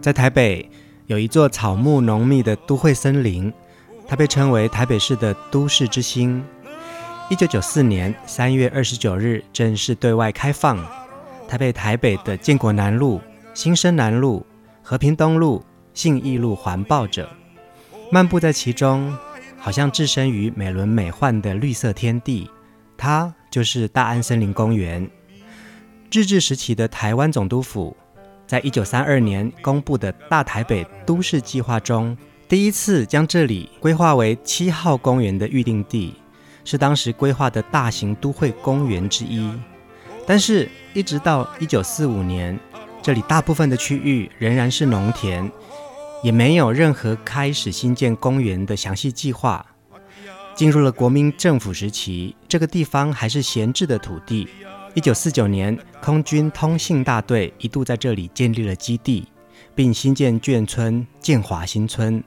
在台北有一座草木浓密的都会森林，它被称为台北市的都市之星。一九九四年三月二十九日正式对外开放，它被台北的建国南路、新生南路、和平东路、信义路环抱着，漫步在其中，好像置身于美轮美奂的绿色天地。它就是大安森林公园。日治时期的台湾总督府。在一九三二年公布的大台北都市计划中，第一次将这里规划为七号公园的预定地，是当时规划的大型都会公园之一。但是，一直到一九四五年，这里大部分的区域仍然是农田，也没有任何开始新建公园的详细计划。进入了国民政府时期，这个地方还是闲置的土地。一九四九年，空军通信大队一度在这里建立了基地，并新建眷村建华新村。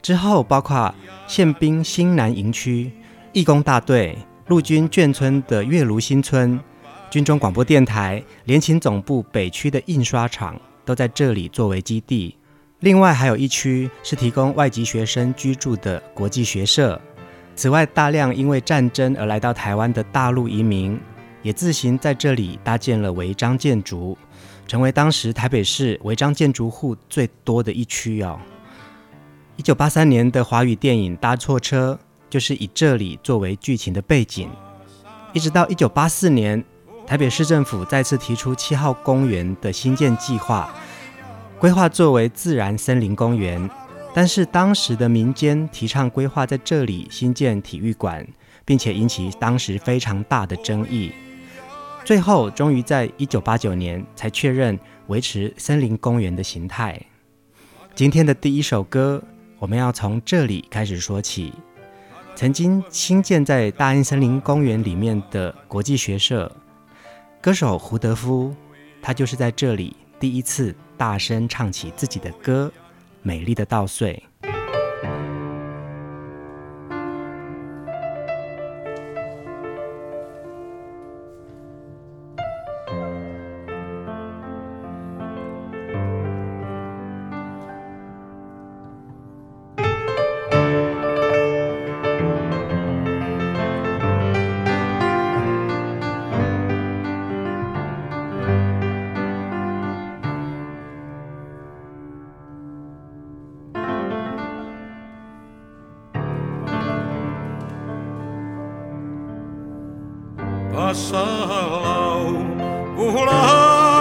之后，包括宪兵新南营区、义工大队、陆军眷村的月庐新村、军中广播电台、联勤总部北区的印刷厂，都在这里作为基地。另外，还有一区是提供外籍学生居住的国际学社。此外，大量因为战争而来到台湾的大陆移民。也自行在这里搭建了违章建筑，成为当时台北市违章建筑户最多的一区哦。一九八三年的华语电影《搭错车》就是以这里作为剧情的背景，一直到一九八四年，台北市政府再次提出七号公园的新建计划，规划作为自然森林公园，但是当时的民间提倡规划在这里新建体育馆，并且引起当时非常大的争议。最后，终于在一九八九年才确认维持森林公园的形态。今天的第一首歌，我们要从这里开始说起。曾经兴建在大安森林公园里面的国际学社，歌手胡德夫，他就是在这里第一次大声唱起自己的歌《美丽的稻穗》。salau uhulai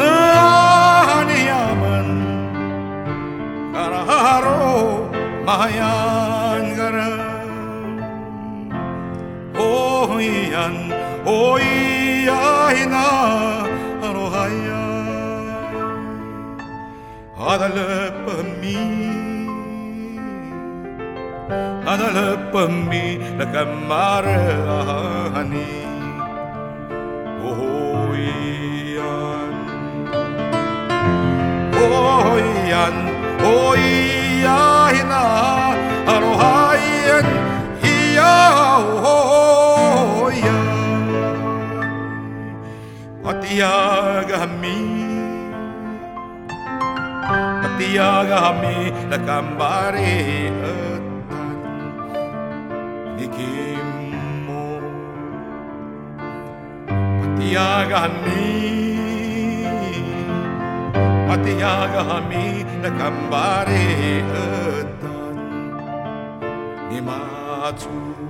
naniaman kararo mayan garam oian oiaina rohaya adalpami adala pambi lakamare ahani. Oyan oyan oya hina arohayan iya oya patiaga mi patiaga mi lakambare ahani. Matiagami, Matiagami, Nakambare Atan, Nimatsu.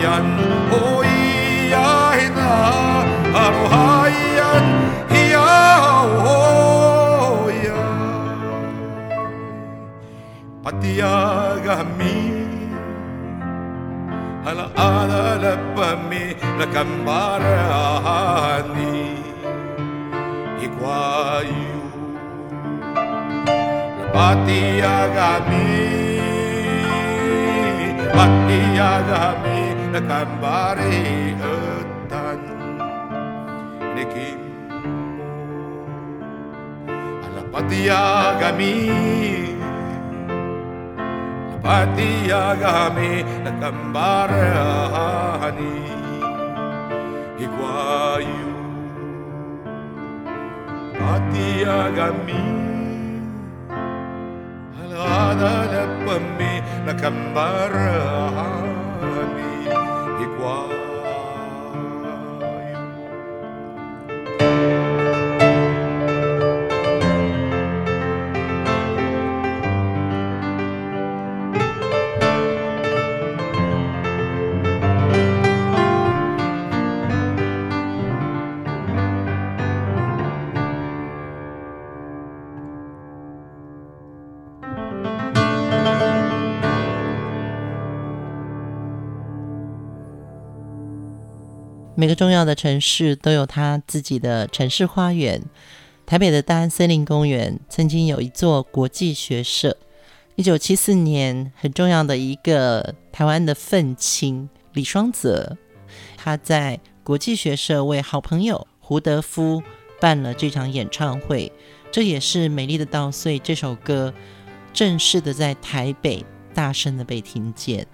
Pati agami, ia he nā, Hawaiian, hi a hoia. Patiaga mi, hala ala lepa mi, la kambara ahani, i. Patiaga mi, Patiaga mi, de etan, ötan Nekimbo Alla patiagami La patiagami de Cambarani Iguayu Patiagami Alla da na pammi la Cambarani 每个重要的城市都有它自己的城市花园。台北的大安森林公园曾经有一座国际学社。一九七四年，很重要的一个台湾的愤青李双泽，他在国际学社为好朋友胡德夫办了这场演唱会。这也是《美丽的稻穗》这首歌正式的在台北大声的被听见。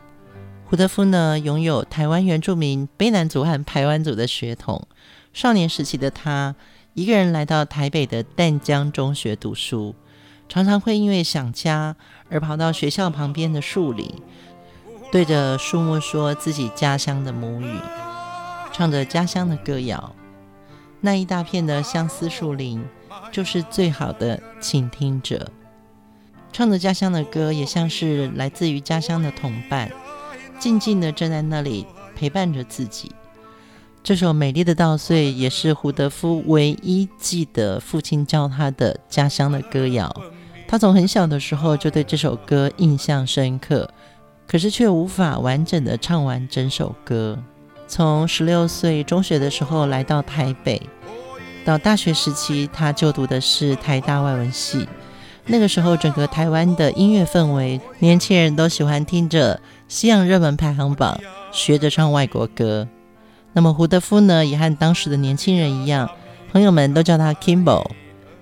胡德夫呢，拥有台湾原住民卑南族和排湾族的血统。少年时期的他，一个人来到台北的淡江中学读书，常常会因为想家而跑到学校旁边的树林，对着树木说自己家乡的母语，唱着家乡的歌谣。那一大片的相思树林，就是最好的倾听者。唱着家乡的歌，也像是来自于家乡的同伴。静静地站在那里陪伴着自己。这首《美丽的稻穗》也是胡德夫唯一记得父亲教他的家乡的歌谣。他从很小的时候就对这首歌印象深刻，可是却无法完整的唱完整首歌。从十六岁中学的时候来到台北，到大学时期，他就读的是台大外文系。那个时候，整个台湾的音乐氛围，年轻人都喜欢听着西洋热门排行榜，学着唱外国歌。那么胡德夫呢，也和当时的年轻人一样，朋友们都叫他 Kimbo。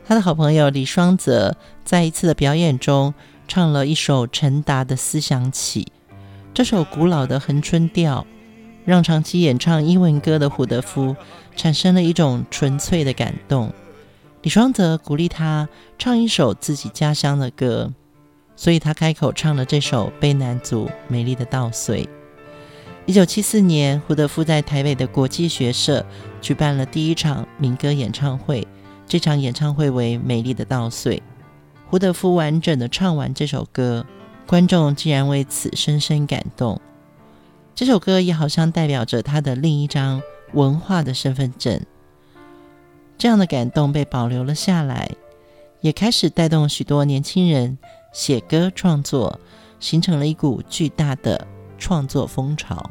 他的好朋友李双泽在一次的表演中，唱了一首陈达的《思想起》。这首古老的恒春调，让长期演唱英文歌的胡德夫产生了一种纯粹的感动。李双泽鼓励他唱一首自己家乡的歌，所以他开口唱了这首卑南族《美丽的稻穗》。一九七四年，胡德夫在台北的国际学社举办了第一场民歌演唱会，这场演唱会为《美丽的稻穗》。胡德夫完整的唱完这首歌，观众竟然为此深深感动。这首歌也好像代表着他的另一张文化的身份证。这样的感动被保留了下来，也开始带动许多年轻人写歌创作，形成了一股巨大的创作风潮。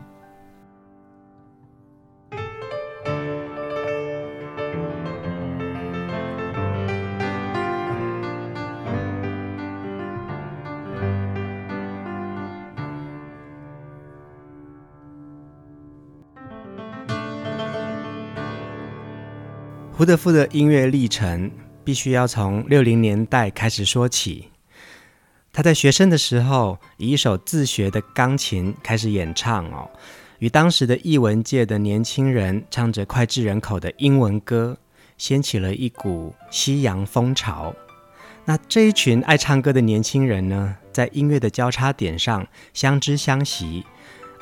胡德夫的音乐历程必须要从六零年代开始说起。他在学生的时候，以一首自学的钢琴开始演唱哦，与当时的艺文界的年轻人唱着脍炙人口的英文歌，掀起了一股西洋风潮。那这一群爱唱歌的年轻人呢，在音乐的交叉点上相知相惜。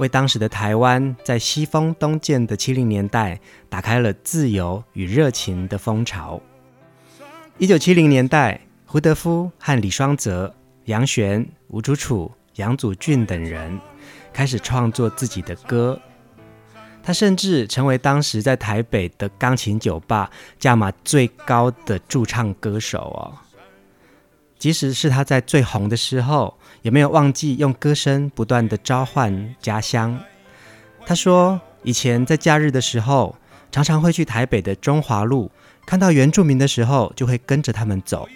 为当时的台湾在西风东渐的七零年代打开了自由与热情的风潮。一九七零年代，胡德夫和李双泽、杨璇、吴楚楚、杨祖俊等人开始创作自己的歌。他甚至成为当时在台北的钢琴酒吧价码最高的驻唱歌手哦。即使是他在最红的时候，也没有忘记用歌声不断地召唤家乡。他说，以前在假日的时候，常常会去台北的中华路，看到原住民的时候，就会跟着他们走。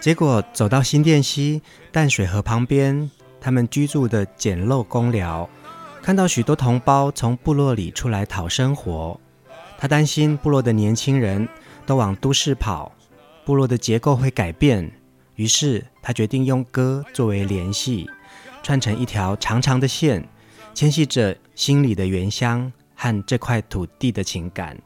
结果走到新店溪淡水河旁边，他们居住的简陋公寮，看到许多同胞从部落里出来讨生活。他担心部落的年轻人都往都市跑，部落的结构会改变。于是他决定用歌作为联系，串成一条长长的线，牵系着心里的原乡和这块土地的情感。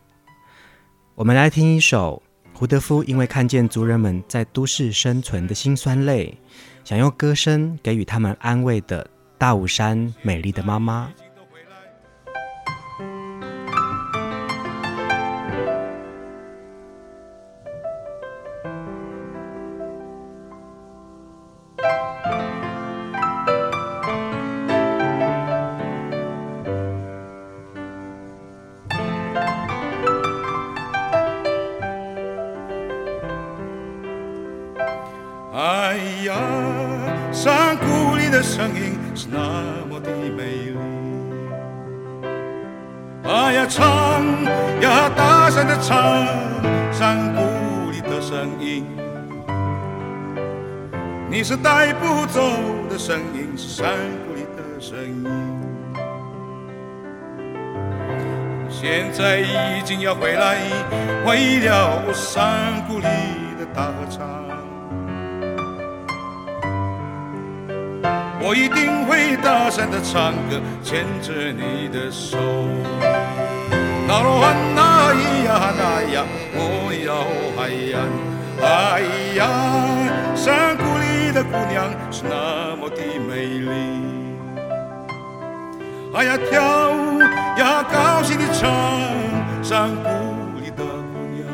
我们来听一首胡德夫因为看见族人们在都市生存的辛酸泪，想用歌声给予他们安慰的《大武山美丽的妈妈》。你是带不走的声音，是山谷里的声音。现在已经要回来，为了山谷里的大合唱。我一定会大声的唱歌，牵着你的手。那罗汉那咿呀那呀，我要海呀，哎呀，山谷。的姑娘是那么的美丽，哎呀跳舞呀高兴的唱，山谷里的姑娘。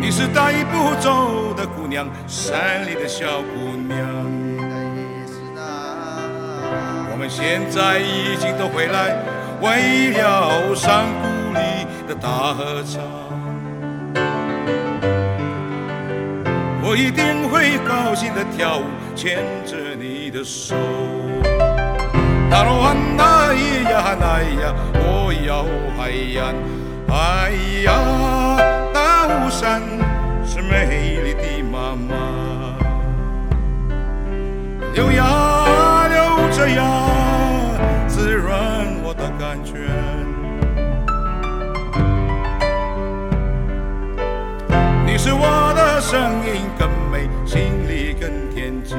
你是带不走的姑娘，山里的小姑娘。我们现在已经都回来，为了山谷里的大合唱。我一定会高兴的跳舞，牵着你的手。大罗汉那咿呀那咿呀，我要海呀，哎呀，大巫山是美丽的妈妈，流呀声音更美。心里更恬静。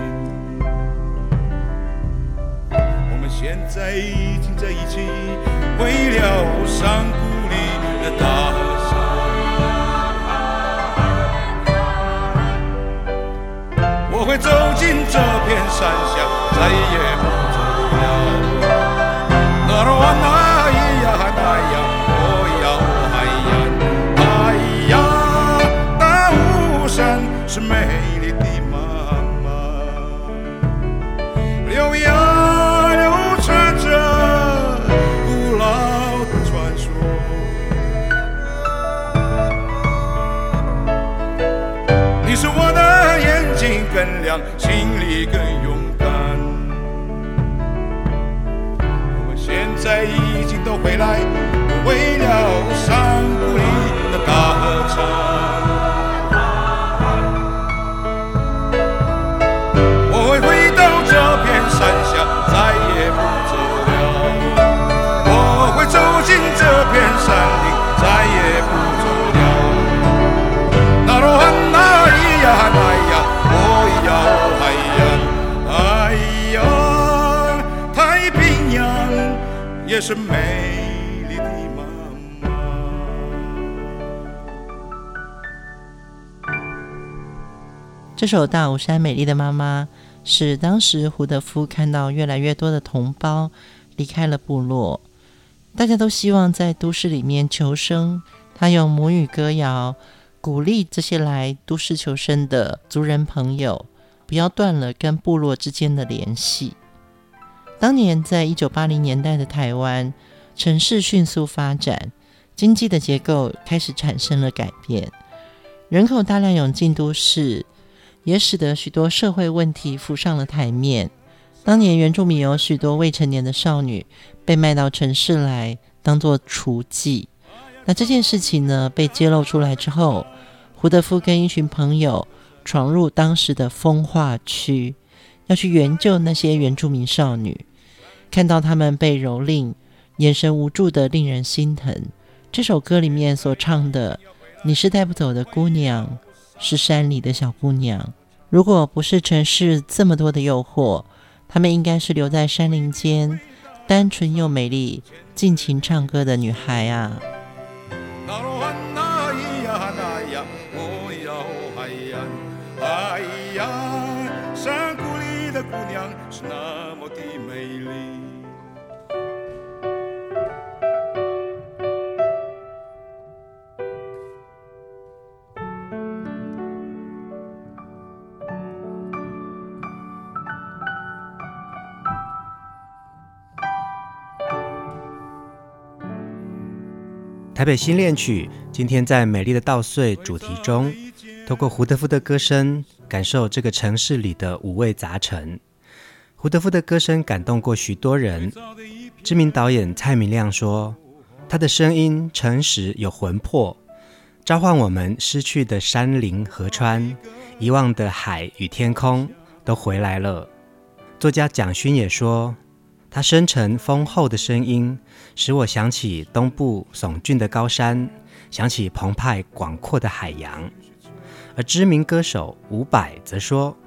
我们现在已经在一起，为了山谷里的大合唱。我会走进这片山下，再也不走了。是美丽的妈妈。这首《大武山美丽的妈妈》是当时胡德夫看到越来越多的同胞离开了部落，大家都希望在都市里面求生。他用母语歌谣鼓励这些来都市求生的族人朋友，不要断了跟部落之间的联系。当年，在一九八零年代的台湾，城市迅速发展，经济的结构开始产生了改变，人口大量涌进都市，也使得许多社会问题浮上了台面。当年，原住民有许多未成年的少女被卖到城市来当做雏妓。那这件事情呢，被揭露出来之后，胡德夫跟一群朋友闯入当时的风化区，要去援救那些原住民少女。看到他们被蹂躏，眼神无助的令人心疼。这首歌里面所唱的“你是带不走的姑娘，是山里的小姑娘”，如果不是城市这么多的诱惑，她们应该是留在山林间，单纯又美丽，尽情唱歌的女孩啊。台北新恋曲今天在《美丽的稻穗》主题中，透过胡德夫的歌声，感受这个城市里的五味杂陈。胡德夫的歌声感动过许多人。知名导演蔡明亮说：“他的声音诚实有魂魄，召唤我们失去的山林河川、遗忘的海与天空都回来了。”作家蒋勋也说。他深沉丰厚的声音，使我想起东部耸峻的高山，想起澎湃广阔的海洋。而知名歌手伍佰则说，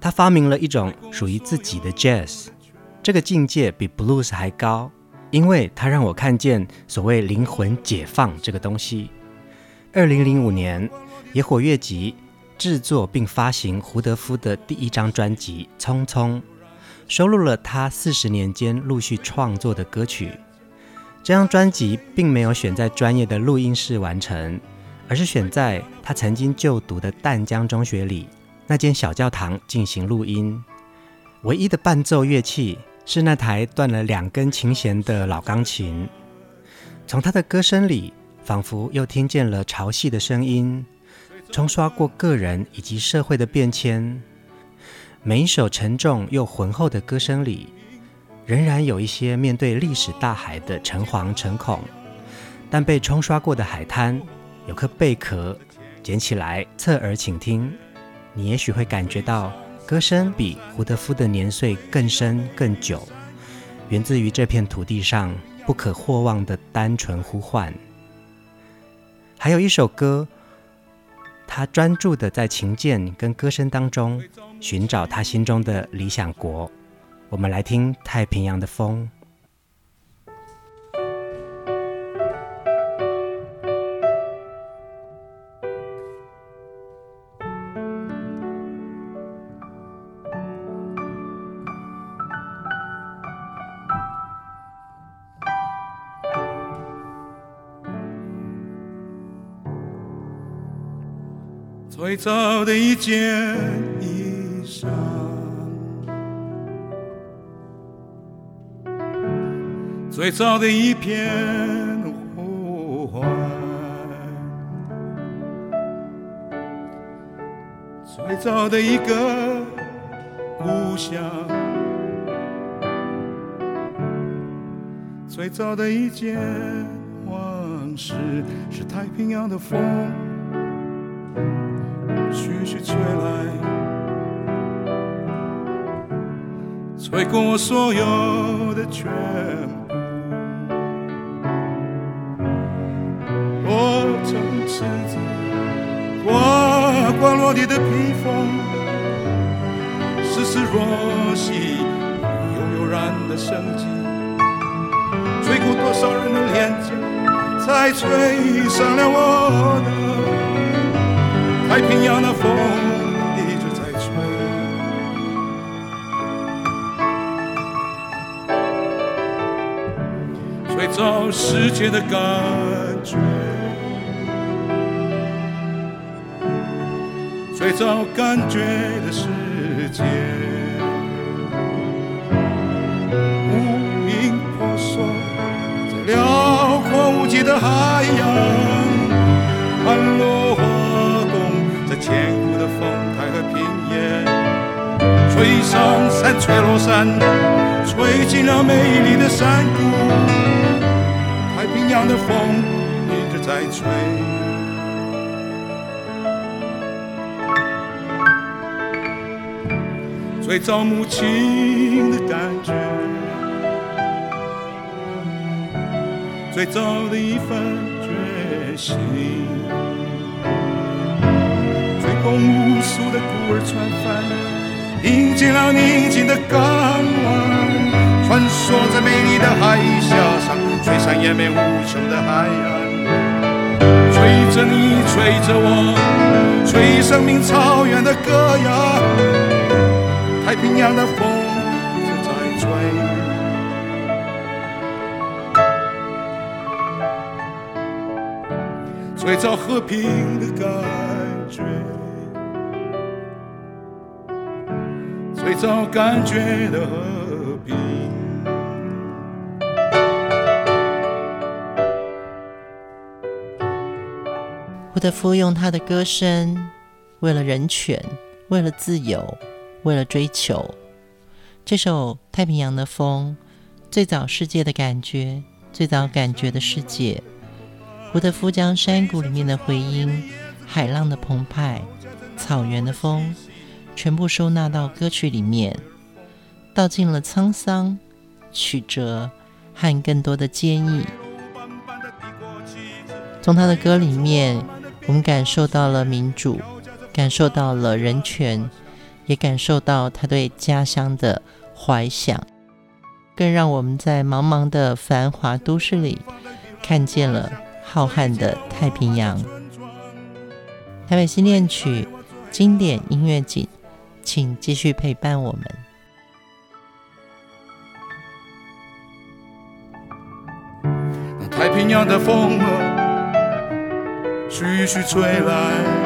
他发明了一种属于自己的 jazz，这个境界比 blues 还高，因为它让我看见所谓灵魂解放这个东西。二零零五年，野火乐集制作并发行胡德夫的第一张专辑《匆匆》。收录了他四十年间陆续创作的歌曲。这张专辑并没有选在专业的录音室完成，而是选在他曾经就读的淡江中学里那间小教堂进行录音。唯一的伴奏乐器是那台断了两根琴弦的老钢琴。从他的歌声里，仿佛又听见了潮汐的声音，冲刷过个人以及社会的变迁。每一首沉重又浑厚的歌声里，仍然有一些面对历史大海的诚惶诚恐。但被冲刷过的海滩，有颗贝壳，捡起来侧耳倾听，你也许会感觉到歌声比胡德夫的年岁更深更久，源自于这片土地上不可或忘的单纯呼唤。还有一首歌。他专注地在琴键跟歌声当中寻找他心中的理想国。我们来听《太平洋的风》。最早的一件最早的一片呼唤，最早的一个故乡，最早的一件往事是太平洋的风，徐徐吹来，吹过我所有的全部。曾赤子。呱呱落地的披风，丝丝若细，悠悠然的生机。吹过多少人的脸颊，才吹上了我的。太平洋的风，一直在吹，吹走世界的感觉，吹走感觉的世界。无名婆娑在辽阔无际的海洋，盘落花动，在千古的风台和平原，吹上山，吹落山，吹进了美丽的山谷。太平洋的风一直在吹，最早母亲的感觉。最早的一份决心，吹动无数的孤儿船帆，迎进了宁静的港湾，穿梭在美丽的海峡上，吹散延绵无穷的海岸，吹着你，吹着我，吹生命草原的歌谣，平洋的风正在吹。最早和平的感觉，最早感觉的和平。胡德夫用他的歌声，为了人权，为了自由，为了追求。这首《太平洋的风》，最早世界的感觉，最早感觉的世界。胡德夫将山谷里面的回音、海浪的澎湃、草原的风，全部收纳到歌曲里面，道尽了沧桑、曲折和更多的坚毅。从他的歌里面，我们感受到了民主，感受到了人权，也感受到他对家乡的怀想，更让我们在茫茫的繁华都市里看见了。浩瀚的太平洋，台北新恋曲经典音乐景，请继续陪伴我们。太平洋的风儿徐徐吹来，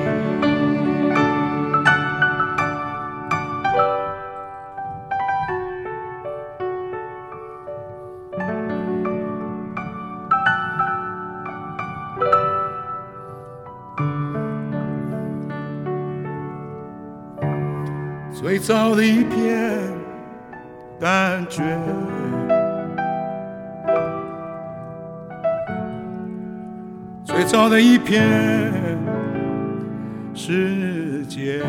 早的一片感觉。最早的一片世界。